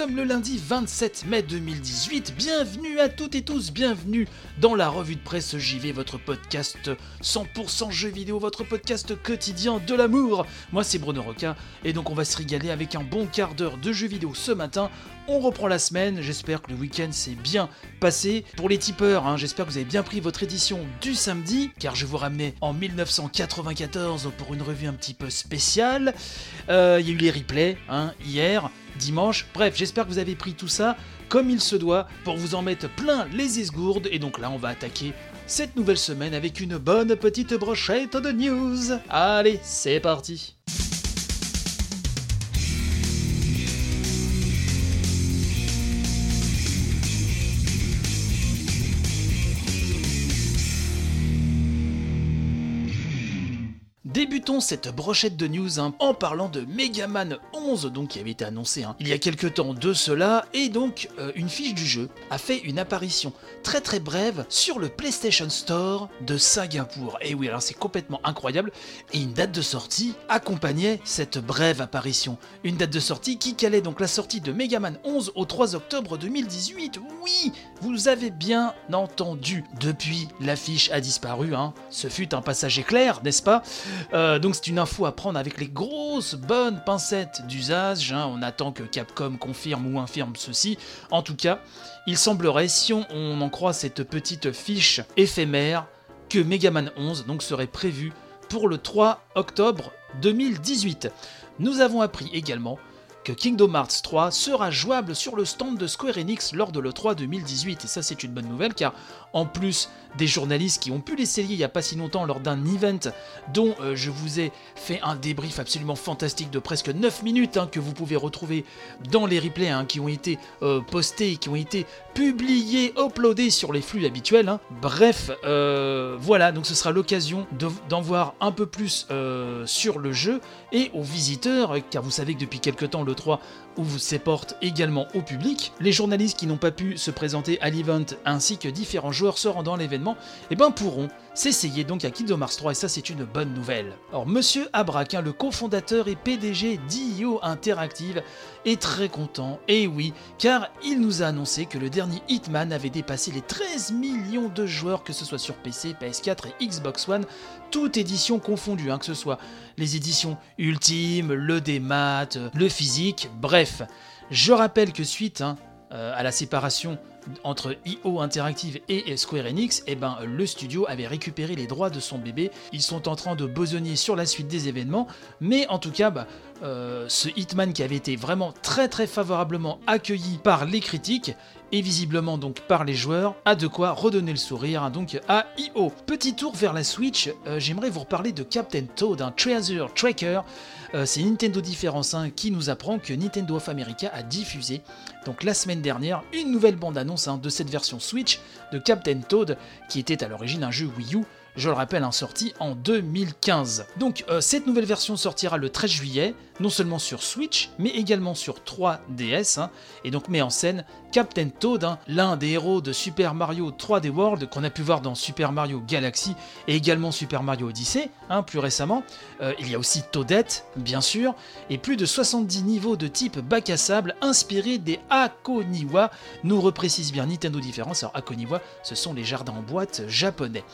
Sommes le lundi 27 mai 2018. Bienvenue à toutes et tous, bienvenue dans la revue de presse JV, votre podcast 100% jeux vidéo, votre podcast quotidien de l'amour. Moi c'est Bruno Roca et donc on va se régaler avec un bon quart d'heure de jeux vidéo ce matin. On reprend la semaine, j'espère que le week-end s'est bien passé. Pour les tipeurs, hein, j'espère que vous avez bien pris votre édition du samedi, car je vous ramenais en 1994 pour une revue un petit peu spéciale. Euh, Il y a eu les replays hein, hier, dimanche. Bref, j'espère que vous avez pris tout ça comme il se doit pour vous en mettre plein les esgourdes. Et donc là, on va attaquer cette nouvelle semaine avec une bonne petite brochette de news. Allez, c'est parti. Cette brochette de news hein, en parlant de Megaman 11, donc qui avait été annoncé hein, il y a quelques temps de cela, et donc euh, une fiche du jeu a fait une apparition très très brève sur le PlayStation Store de Singapour. Et oui, alors c'est complètement incroyable, et une date de sortie accompagnait cette brève apparition. Une date de sortie qui calait donc la sortie de Megaman 11 au 3 octobre 2018. Oui, vous avez bien entendu. Depuis, l'affiche a disparu, hein. ce fut un passage éclair, n'est-ce pas? Euh, donc c'est une info à prendre avec les grosses bonnes pincettes d'usage. hein. On attend que Capcom confirme ou infirme ceci. En tout cas, il semblerait, si on, en croit cette petite fiche éphémère, que Megaman 11 donc serait prévu pour le 3 octobre 2018. Nous avons appris également Kingdom Hearts 3 sera jouable sur le stand de Square Enix lors de l'E3 2018. Et ça, c'est une bonne nouvelle car, en plus des journalistes qui ont pu l'essayer il n'y a pas si longtemps lors d'un event dont euh, je vous ai fait un débrief absolument fantastique de presque 9 minutes hein, que vous pouvez retrouver dans les replays hein, qui ont été euh, postés, qui ont été publiés, uploadés sur les flux habituels. hein. Bref, euh, voilà, donc ce sera l'occasion de- d'en voir un peu plus sur le jeu et aux visiteurs, car vous savez que depuis quelques temps le 3 ouvre ses portes également au public. Les journalistes qui n'ont pas pu se présenter à l'event ainsi que différents joueurs se rendant à l'événement, eh ben pourront s'essayer donc à Kingdom Hearts 3 et ça c'est une bonne nouvelle. Alors monsieur Abrak, hein, le cofondateur et PDG d'IO Interactive, est très content, et oui, car il nous a annoncé que le dernier Hitman avait dépassé les 13 millions de joueurs, que ce soit sur PC, PS4 et Xbox One, toute édition confondue, hein, que ce soit les éditions ultimes, le démat, le physique, bref. Je rappelle que suite hein, euh, à la séparation entre IO Interactive et Square Enix, eh ben, le studio avait récupéré les droits de son bébé. Ils sont en train de besogner sur la suite des événements, mais en tout cas, bah, euh, ce Hitman qui avait été vraiment très très favorablement accueilli par les critiques et visiblement donc par les joueurs, a de quoi redonner le sourire hein, donc à IO. Petit tour vers la Switch, euh, j'aimerais vous reparler de Captain Toad, un Treasure Tracker. Euh, C'est Nintendo Difference hein, qui nous apprend que Nintendo of America a diffusé donc la semaine dernière une nouvelle bande-annonce hein, de cette version Switch de Captain Toad qui était à l'origine un jeu Wii U je le rappelle, un sorti en 2015. Donc euh, cette nouvelle version sortira le 13 juillet, non seulement sur Switch, mais également sur 3DS, hein, et donc met en scène Captain Toad, hein, l'un des héros de Super Mario 3D World qu'on a pu voir dans Super Mario Galaxy et également Super Mario Odyssey, hein, plus récemment. Euh, il y a aussi Toadette, bien sûr, et plus de 70 niveaux de type bac à sable inspirés des Akoniwa, nous reprécise bien Nintendo Difference. Alors Akoniwa, ce sont les jardins en boîte japonais.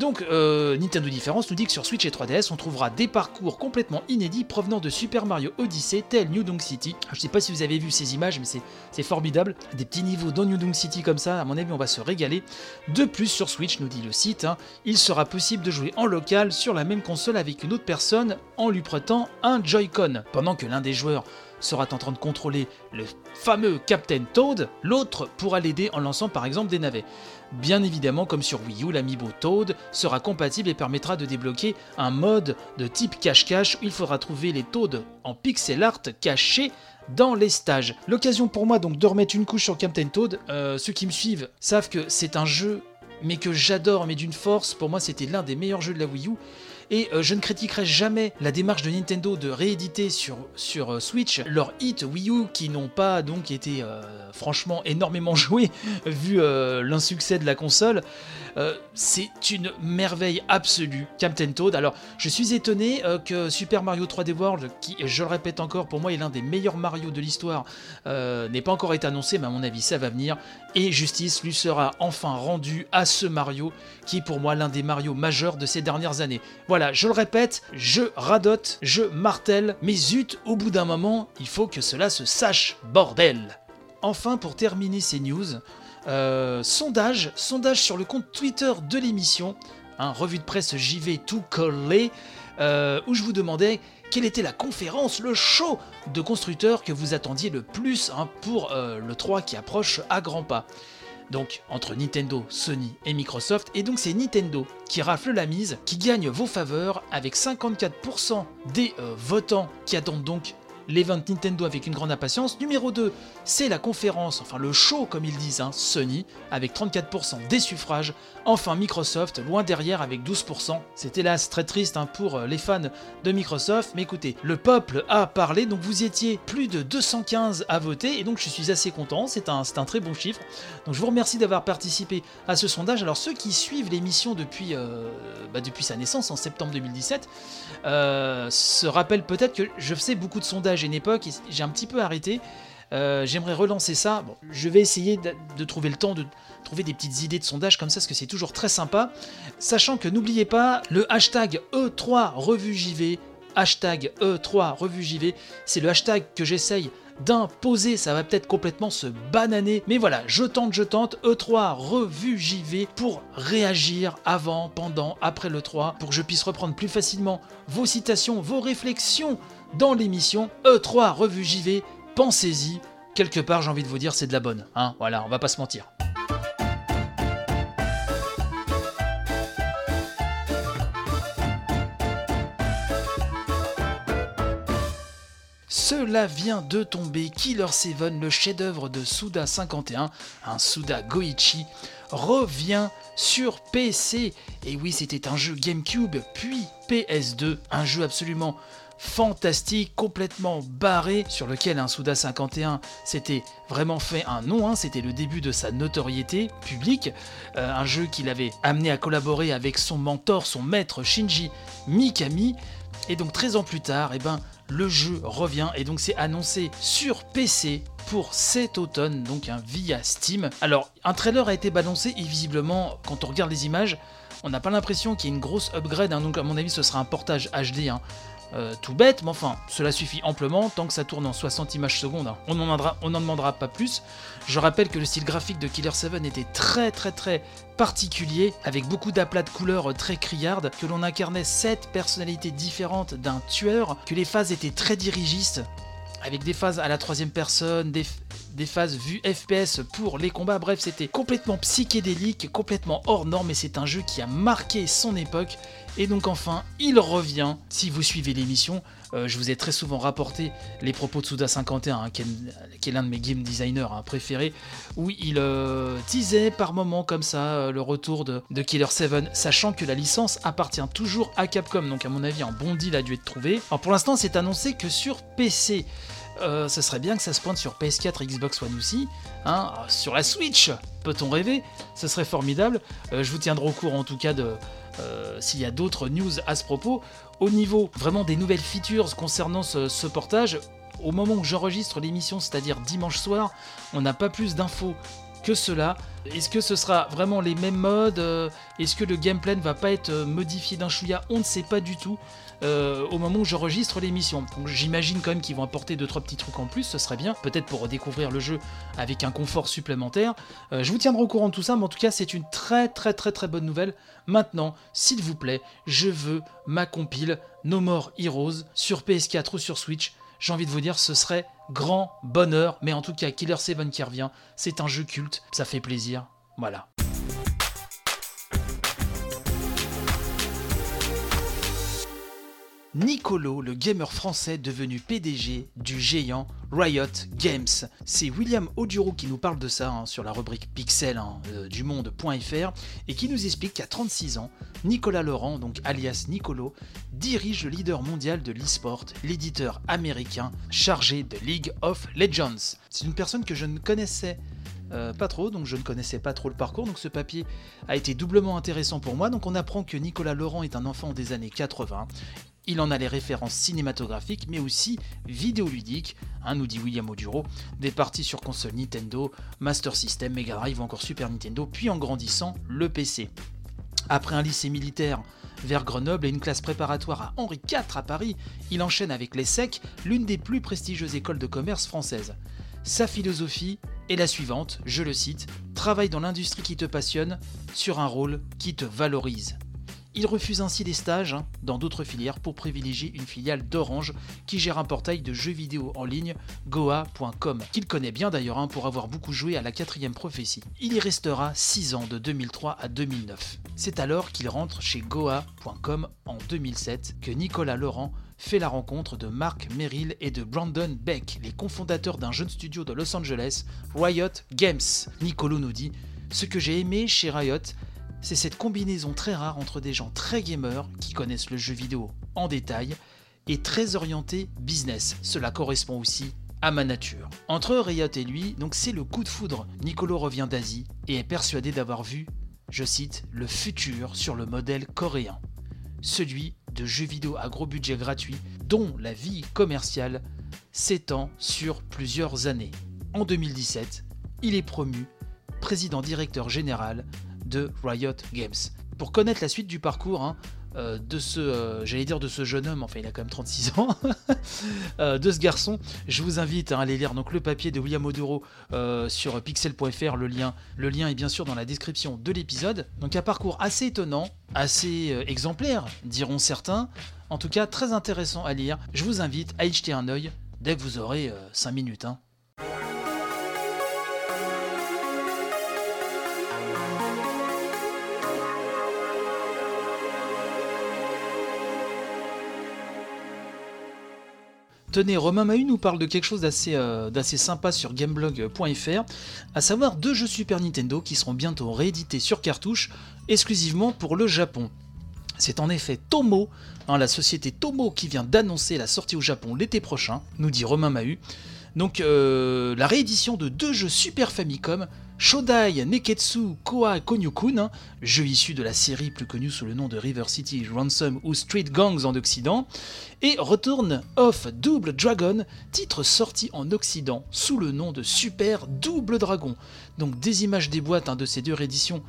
Donc, euh, Nintendo Difference nous dit que sur Switch et 3DS, on trouvera des parcours complètement inédits provenant de Super Mario Odyssey, tel New Donk City. Je sais pas si vous avez vu ces images, mais c'est- c'est formidable. Des petits niveaux dans New Donk City comme ça, à mon avis, on va se régaler. De plus, sur Switch, nous dit le site, hein, il sera possible de jouer en local sur la même console avec une autre personne en lui prêtant un Joy-Con. Pendant que l'un des joueurs sera en train de contrôler le fameux Captain Toad, l'autre pourra l'aider en lançant par exemple des navets. Bien évidemment, comme sur Wii U, l'amiibo Toad sera compatible et permettra de débloquer un mode de type cache-cache où il faudra trouver les Toads en pixel art cachés dans les stages. L'occasion pour moi donc de remettre une couche sur Captain Toad. Euh, ceux qui me suivent savent que c'est un jeu mais que j'adore, mais d'une force. Pour moi, c'était l'un des meilleurs jeux de la Wii U. Et euh, je ne critiquerai jamais la démarche de Nintendo de rééditer sur, euh, Switch leurs hits Wii U qui n'ont pas donc été euh, franchement énormément joués vu l'insuccès de la console. C'est une merveille absolue, Captain Toad. Alors, je suis étonné que Super Mario 3D World, qui, je le répète encore, pour moi est l'un des meilleurs Mario de l'histoire, n'ait pas encore été annoncé, mais à mon avis, ça va venir. Et justice lui sera enfin rendue à ce Mario, qui pour moi l'un des Mario majeurs de ces dernières années. Voilà, je le répète, je radote, je martèle, mais zut, au bout d'un moment, il faut que cela se sache, bordel Enfin, pour terminer ces news, euh, sondage, sondage sur le compte Twitter de l'émission, hein, revue de presse JV tout collé, euh, où je vous demandais quelle était la conférence, le show de constructeurs que vous attendiez le plus hein, pour euh, le 3 qui approche à grands pas. Donc entre Nintendo, Sony et Microsoft, et donc c'est Nintendo qui rafle la mise, qui gagne vos faveurs avec 54% des votants qui attendent donc l'event Nintendo avec une grande impatience. Numéro 2, c'est la conférence, enfin le show comme ils disent, hein, Sony, avec 34% des suffrages. Enfin Microsoft, loin derrière avec 12%. C'est hélas très triste hein, pour euh, les fans de Microsoft, mais écoutez, le peuple a parlé, donc vous étiez plus de 215 à voter, et donc je suis assez content, c'est un, un très bon chiffre. Donc je vous remercie d'avoir participé à ce sondage. Alors ceux qui suivent l'émission depuis, euh, bah, depuis sa naissance en septembre 2017 euh, se rappellent peut-être que je faisais beaucoup de sondages à une époque, j'ai un petit peu arrêté. Euh, j'aimerais relancer ça. je vais essayer de, trouver le temps de trouver des petites idées de sondage comme ça, parce que c'est toujours très sympa. Sachant que n'oubliez pas le hashtag E3 Revue JV. Hashtag E3 Revue JV. C'est le hashtag que j'essaye d'imposer, ça va peut-être complètement se bananer, mais voilà, je tente, je tente, E3 revue JV pour réagir avant, pendant, après le 3, pour que je puisse reprendre plus facilement vos citations, vos réflexions dans l'émission E3 revue JV, pensez-y. Quelque part, j'ai envie de vous dire, c'est de la bonne. Hein voilà, on va pas se mentir. Cela vient de tomber, Killer 7, le chef-d'œuvre de Suda 51, un Suda Goichi, revient sur PC. Et oui, c'était un jeu GameCube, puis PS2, un jeu absolument fantastique, complètement barré, sur lequel un Suda 51 s'était vraiment fait un nom, hein. c'était le début de sa notoriété publique, euh, un jeu qu'il avait amené à collaborer avec son mentor, son maître Shinji Mikami, et donc 13 ans plus tard, eh ben, le jeu revient et donc c'est annoncé sur PC pour cet automne, donc un via Steam. Alors, un trailer a été balancé et visiblement, quand on regarde les images, on n'a pas l'impression qu'il y ait une grosse upgrade, hein. donc à mon avis ce sera un portage HD. Hein. Euh, tout bête, mais enfin, cela suffit amplement tant que ça tourne en 60 images secondes. Hein. On n'en demandera pas plus. Je rappelle que le style graphique de Killer 7 était très très très particulier, avec beaucoup d'aplats de couleurs très criardes, que l'on incarnait 7 personnalités différentes d'un tueur, que les phases étaient très dirigistes, avec des phases à la troisième personne, des, des phases vues FPS pour les combats. Bref, c'était complètement psychédélique, complètement hors norme, et c'est un jeu qui a marqué son époque. Et donc enfin, il revient. Si vous suivez l'émission, euh, je vous ai très souvent rapporté les propos de Suda51, hein, qui, est, l'un de mes game designers hein, préférés, où il euh, par moments comme ça euh, le retour de, Killer 7, sachant que la licence appartient toujours à Capcom. Donc à mon avis, un bon deal a dû être trouvé. Alors pour l'instant, c'est annoncé que sur PC. Ce serait bien que ça se pointe sur PS4 et Xbox One aussi. Hein, sur la Switch, peut-on rêver? Ce serait formidable. je vous tiendrai au courant en tout cas de, euh, s'il y a d'autres news à ce propos. Au niveau vraiment des nouvelles features concernant ce, portage, au moment où j'enregistre l'émission, c'est-à-dire dimanche soir, on n'a pas plus d'infos que cela. Est-ce que ce sera vraiment les mêmes modes euh, Est-ce que le gameplay ne va pas être euh, modifié d'un chouïa On ne sait pas du tout. Euh, au moment où j'enregistre l'émission. J'imagine quand même qu'ils vont apporter 2-3 petits trucs en plus, ce serait bien, peut-être pour redécouvrir le jeu avec un confort supplémentaire. Je vous tiendrai au courant de tout ça, mais en tout cas c'est une très très très très bonne nouvelle. Maintenant, s'il vous plaît, je veux ma compile No More Heroes sur PS4 ou sur Switch j'ai envie de vous dire, ce serait grand bonheur. Mais en tout cas, Killer 7 qui revient, c'est un jeu culte, ça fait plaisir. Voilà. Nicolo, le gamer français devenu PDG du géant Riot Games. C'est William Oduro qui nous parle de ça hein, sur la rubrique Pixel hein, euh, du monde.fr et qui nous explique qu'à 36 ans, Nicolas Laurent, donc alias Nicolo, dirige le leader mondial de l'esport, l'éditeur américain chargé de League of Legends. C'est une personne que je ne connaissais euh, pas trop, donc je ne connaissais pas trop le parcours, donc ce papier a été doublement intéressant pour moi. Donc on apprend que Nicolas Laurent est un enfant des années 80. Il en a les références cinématographiques, mais aussi vidéoludiques, hein, nous dit William Oduro, des parties sur console Nintendo, Master System, Mega Drive ou encore Super Nintendo, puis en grandissant, le PC. Après un lycée militaire vers Grenoble et une classe préparatoire à Henri IV à Paris, il enchaîne avec l'ESSEC, l'une des plus prestigieuses écoles de commerce françaises. Sa philosophie est la suivante, je le cite, Travaille dans l'industrie qui te passionne, sur un rôle qui te valorise. Il refuse ainsi des stages hein, dans d'autres filières pour privilégier une filiale d'Orange qui gère un portail de jeux vidéo en ligne, goa.com, qu'il connaît bien d'ailleurs hein, pour avoir beaucoup joué à la quatrième prophétie. Il y restera 6 ans de 2003 à 2009. C'est alors qu'il rentre chez goa.com en 2007 que Nicolas Laurent fait la rencontre de Mark Merrill et de Brandon Beck, les cofondateurs d'un jeune studio de Los Angeles, Riot Games. Nicolo nous dit Ce que j'ai aimé chez Riot, c'est cette combinaison très rare entre des gens très gamers qui connaissent le jeu vidéo en détail et très orientés business. Cela correspond aussi à ma nature. Entre Riot et lui, donc c'est le coup de foudre. Nicolo revient d'Asie et est persuadé d'avoir vu, je cite, le futur sur le modèle coréen. Celui de jeux vidéo à gros budget gratuit dont la vie commerciale s'étend sur plusieurs années. En 2017, il est promu président directeur général de Riot Games. Pour connaître la suite du parcours hein, euh, de ce, euh, j'allais dire de ce jeune homme, enfin il a quand même 36 ans, euh, de ce garçon, je vous invite à aller lire donc le papier de William Oduro sur pixel.fr. Le lien, le lien est bien sûr dans la description de l'épisode. Donc un parcours assez étonnant, assez exemplaire, diront certains. En tout cas, très intéressant à lire. Je vous invite à y jeter un œil dès que vous aurez 5 minutes. Hein. Tenez, Romain Mahu nous parle de quelque chose d'assez euh, sympa sur gameblog.fr, à savoir deux jeux Super Nintendo qui seront bientôt réédités sur cartouche exclusivement pour le Japon. C'est en effet Tomo, hein, la société Tomo qui vient d'annoncer la sortie au Japon l'été prochain, nous dit Romain Mahu. Donc euh, la réédition de deux jeux Super Famicom, Shodai Neketsu Koa Konyukun, hein, jeu issu de la série plus connue sous le nom de River City Ransom ou Street Gangs en Occident, et Return of Double Dragon, titre sorti en Occident sous le nom de Super Double Dragon. Donc des images des boîtes hein, de ces deux rééditions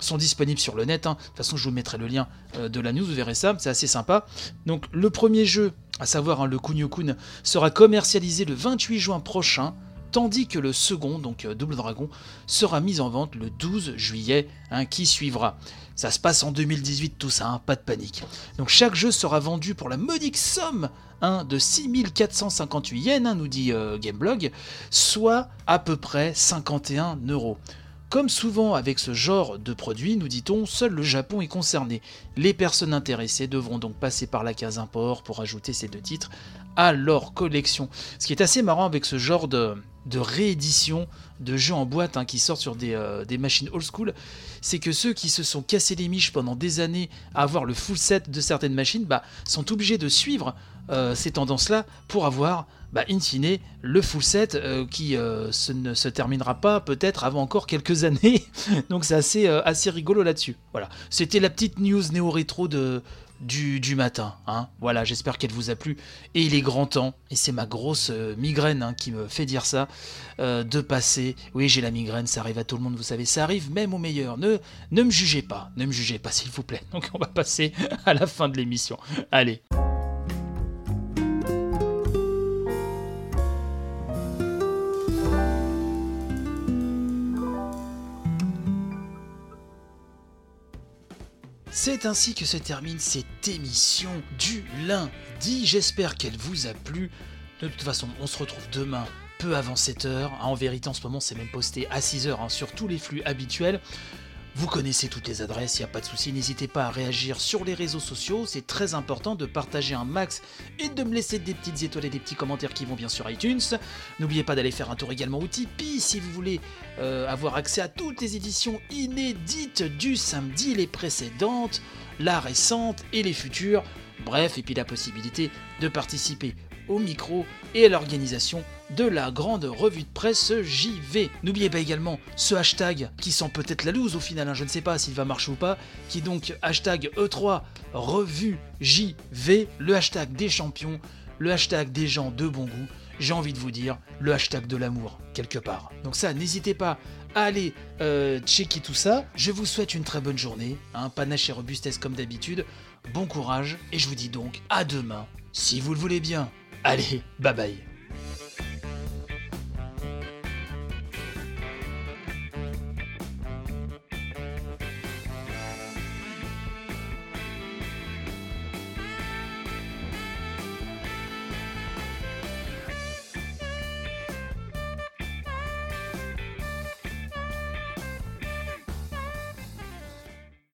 sont disponibles sur le net. Hein. De toute façon, je vous mettrai le lien euh, de la news, vous verrez ça, c'est assez sympa. Donc le premier jeu à savoir le Kunio-kun, sera commercialisé le 28 juin prochain, tandis que le second, donc euh, Double Dragon, sera mis en vente le 12 juillet, hein, qui suivra. Ça se passe en 2018 tout ça, hein, pas de panique. Donc chaque jeu sera vendu pour la modique somme de 6458 yens, nous dit euh, Gameblog, soit à peu près 51 euros. Comme souvent avec ce genre de produit, nous dit-on, seul le Japon est concerné. Les personnes intéressées devront donc passer par la case import pour ajouter ces deux titres à leur collection. Ce qui est assez marrant avec ce genre de, réédition de jeux en boîte hein, qui sortent sur euh, des, machines old school, c'est que ceux qui se sont cassés les miches pendant des années à avoir le full set de certaines machines bah, sont obligés de suivre euh, ces tendances-là pour avoir bah, in fine, le full set euh, qui ne se terminera pas peut-être avant encore quelques années. Donc c'est assez, assez rigolo là-dessus. Voilà, c'était la petite news néo-rétro de, du, matin. Hein. Voilà, j'espère qu'elle vous a plu. Et il est grand temps, et c'est ma grosse migraine hein, qui me fait dire ça, de passer. Oui, j'ai la migraine, ça arrive à tout le monde, vous savez, ça arrive même au meilleur. Ne, ne me jugez pas, ne me jugez pas, s'il vous plaît. Donc on va passer à la fin de l'émission. Allez. C'est ainsi que se termine cette émission du lundi. J'espère qu'elle vous a plu. De toute façon, on se retrouve demain peu avant 7h. En vérité, en ce moment, c'est même posté à 6h sur tous les flux habituels. Vous connaissez toutes les adresses, il n'y a pas de souci, n'hésitez pas à réagir sur les réseaux sociaux, c'est très important de partager un max et de me laisser des petites étoiles et des petits commentaires qui vont bien sur iTunes. N'oubliez pas d'aller faire un tour également au Tipeee si vous voulez euh, avoir accès à toutes les éditions inédites du samedi, les précédentes, la récente et les futures. Bref, et puis la possibilité de participer au micro et à l'organisation de la grande revue de presse JV. N'oubliez pas également ce hashtag qui sent peut-être la loose au final, hein, je ne sais pas s'il va marcher ou pas, qui est donc hashtag E3 revue JV, le hashtag des champions, le hashtag des gens de bon goût, j'ai envie de vous dire, le hashtag de l'amour, quelque part. Donc ça, n'hésitez pas à aller euh, checker tout ça. Je vous souhaite une très bonne journée, hein, panache et robustesse comme d'habitude, bon courage, et je vous dis donc à demain, si vous le voulez bien. Allez, bye bye